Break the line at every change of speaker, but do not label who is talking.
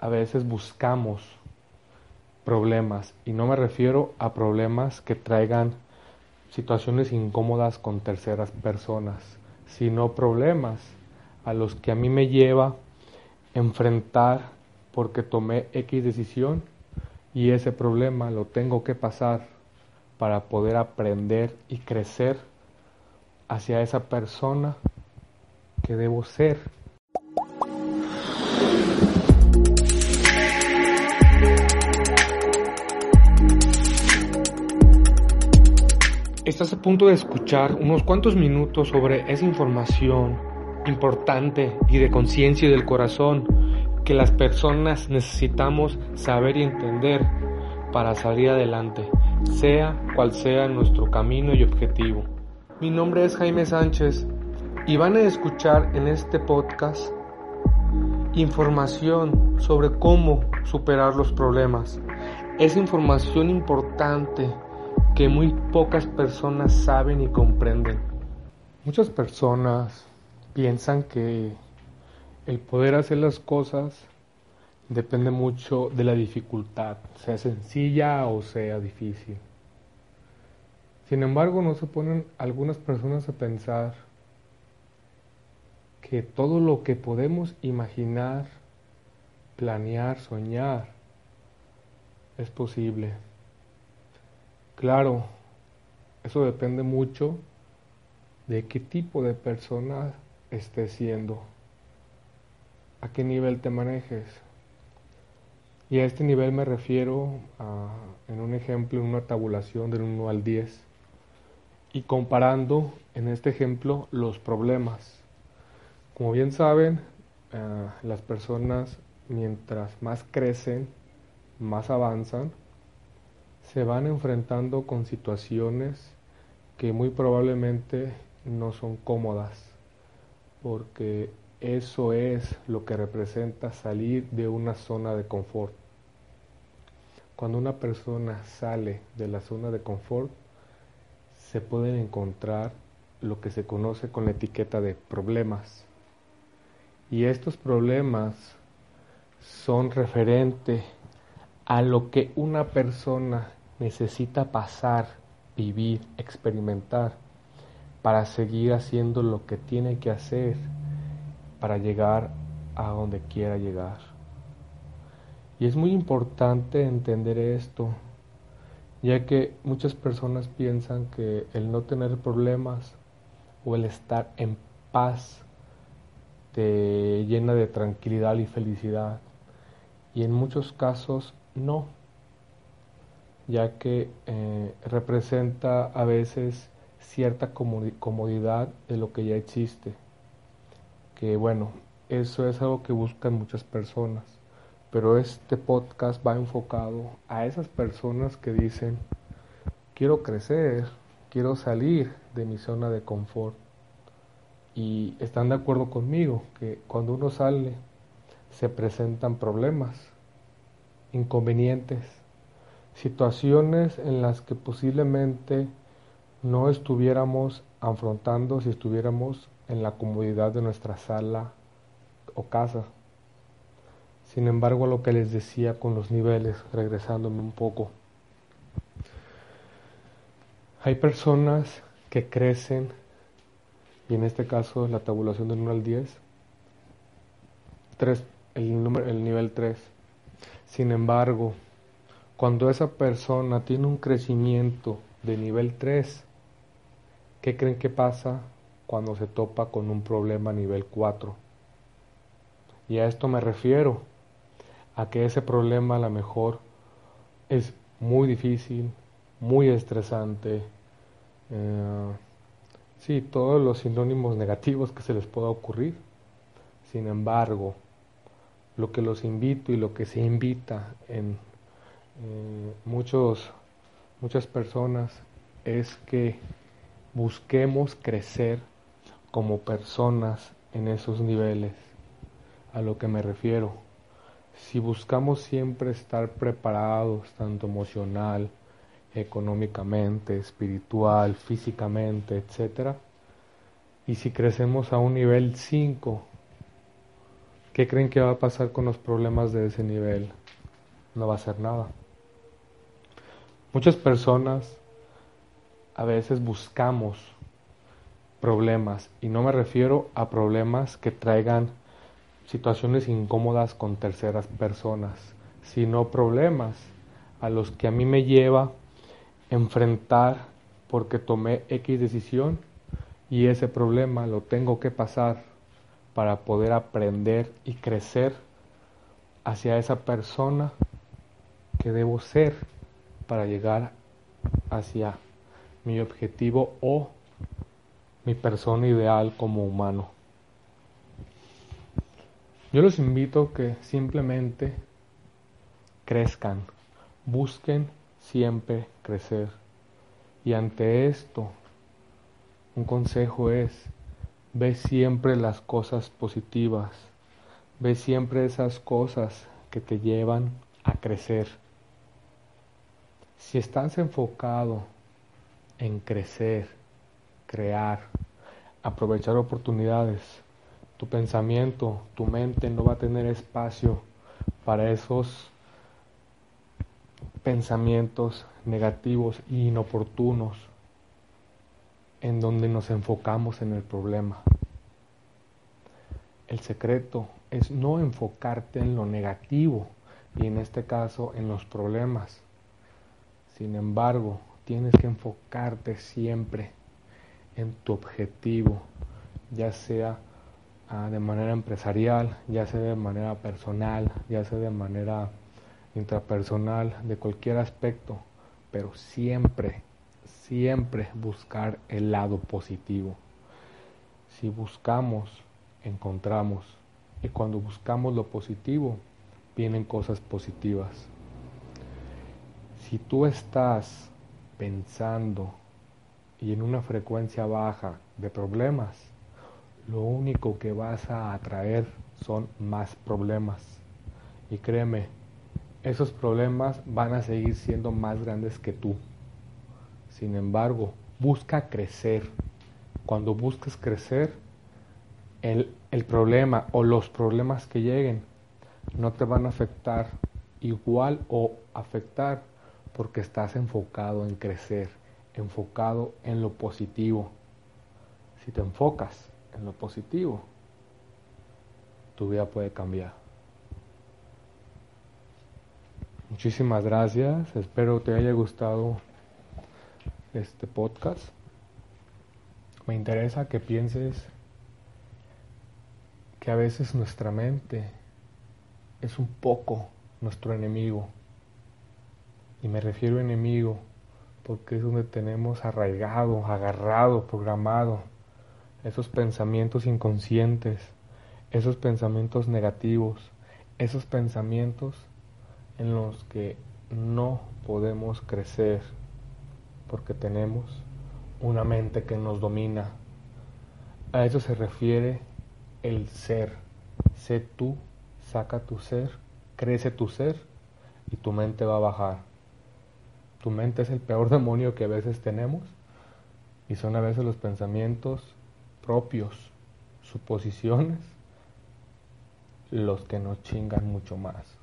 a veces buscamos problemas y no me refiero a problemas que traigan situaciones incómodas con terceras personas, sino problemas a los que a mí me lleva enfrentar porque tomé X decisión y ese problema lo tengo que pasar para poder aprender y crecer hacia esa persona que debo ser. Estás a punto de escuchar unos cuantos minutos sobre esa información importante y de conciencia y del corazón que las personas necesitamos saber y entender para salir adelante, sea cual sea nuestro camino y objetivo. Mi nombre es Jaime Sánchez y van a escuchar en este podcast información sobre cómo superar los problemas. Es información importante que muy pocas personas saben y comprenden. Muchas personas piensan que el poder hacer las cosas depende mucho de la dificultad, sea sencilla o sea difícil. Sin embargo, no se ponen algunas personas a pensar que todo lo que podemos imaginar, planear, soñar, es posible. Claro, eso depende mucho de qué tipo de persona estés siendo, a qué nivel te manejes. Y a este nivel me refiero a, en un ejemplo, en una tabulación del 1 al 10, y comparando en este ejemplo los problemas. Como bien saben, eh, las personas mientras más crecen, más avanzan, se van enfrentando con situaciones que muy probablemente no son cómodas, porque eso es lo que representa salir de una zona de confort. Cuando una persona sale de la zona de confort, se pueden encontrar lo que se conoce con la etiqueta de problemas. Y estos problemas son referente a lo que una persona necesita pasar, vivir, experimentar para seguir haciendo lo que tiene que hacer para llegar a donde quiera llegar. Y es muy importante entender esto, ya que muchas personas piensan que el no tener problemas o el estar en paz te llena de tranquilidad y felicidad. Y en muchos casos no ya que eh, representa a veces cierta comodidad de lo que ya existe. Que bueno, eso es algo que buscan muchas personas, pero este podcast va enfocado a esas personas que dicen, quiero crecer, quiero salir de mi zona de confort. Y están de acuerdo conmigo que cuando uno sale se presentan problemas, inconvenientes, situaciones en las que posiblemente no estuviéramos afrontando si estuviéramos en la comodidad de nuestra sala o casa. Sin embargo, lo que les decía con los niveles, regresándome un poco, hay personas que crecen, y en este caso la tabulación del 1 al 10, 3, el, número, el nivel 3. Sin embargo, cuando esa persona tiene un crecimiento de nivel 3, ¿qué creen que pasa cuando se topa con un problema nivel 4? Y a esto me refiero, a que ese problema a lo mejor es muy difícil, muy estresante, eh, sí, todos los sinónimos negativos que se les pueda ocurrir. Sin embargo, lo que los invito y lo que se invita en eh, muchos, muchas personas es que busquemos crecer como personas en esos niveles. A lo que me refiero. Si buscamos siempre estar preparados, tanto emocional, económicamente, espiritual, físicamente, etc. Y si crecemos a un nivel 5, ¿Qué creen que va a pasar con los problemas de ese nivel? No va a ser nada. Muchas personas a veces buscamos problemas y no me refiero a problemas que traigan situaciones incómodas con terceras personas, sino problemas a los que a mí me lleva enfrentar porque tomé X decisión y ese problema lo tengo que pasar para poder aprender y crecer hacia esa persona que debo ser para llegar hacia mi objetivo o mi persona ideal como humano. Yo los invito que simplemente crezcan, busquen siempre crecer. Y ante esto, un consejo es, ve siempre las cosas positivas, ve siempre esas cosas que te llevan a crecer. Si estás enfocado en crecer, crear, aprovechar oportunidades, tu pensamiento, tu mente no va a tener espacio para esos pensamientos negativos e inoportunos en donde nos enfocamos en el problema. El secreto es no enfocarte en lo negativo y en este caso en los problemas. Sin embargo, tienes que enfocarte siempre en tu objetivo, ya sea ah, de manera empresarial, ya sea de manera personal, ya sea de manera intrapersonal, de cualquier aspecto, pero siempre, siempre buscar el lado positivo. Si buscamos, encontramos. Y cuando buscamos lo positivo, vienen cosas positivas. Si tú estás pensando y en una frecuencia baja de problemas, lo único que vas a atraer son más problemas. Y créeme, esos problemas van a seguir siendo más grandes que tú. Sin embargo, busca crecer. Cuando busques crecer, el, el, problema o los problemas que lleguen no te van a afectar igual o afectar porque estás enfocado en crecer, enfocado en lo positivo. Si te enfocas en lo positivo, tu vida puede cambiar. Muchísimas gracias, espero te haya gustado este podcast. Me interesa que pienses que a veces nuestra mente es un poco nuestro enemigo y me refiero a enemigo porque es donde tenemos arraigado, agarrado, programado esos pensamientos inconscientes, esos pensamientos negativos, esos pensamientos en los que no podemos crecer porque tenemos una mente que nos domina. A eso se refiere el ser. Sé tú, saca tu ser, crece tu ser y tu mente va a bajar. Tu mente es el peor demonio que a veces tenemos y son a veces los pensamientos propios, suposiciones, los que nos chingan mucho más.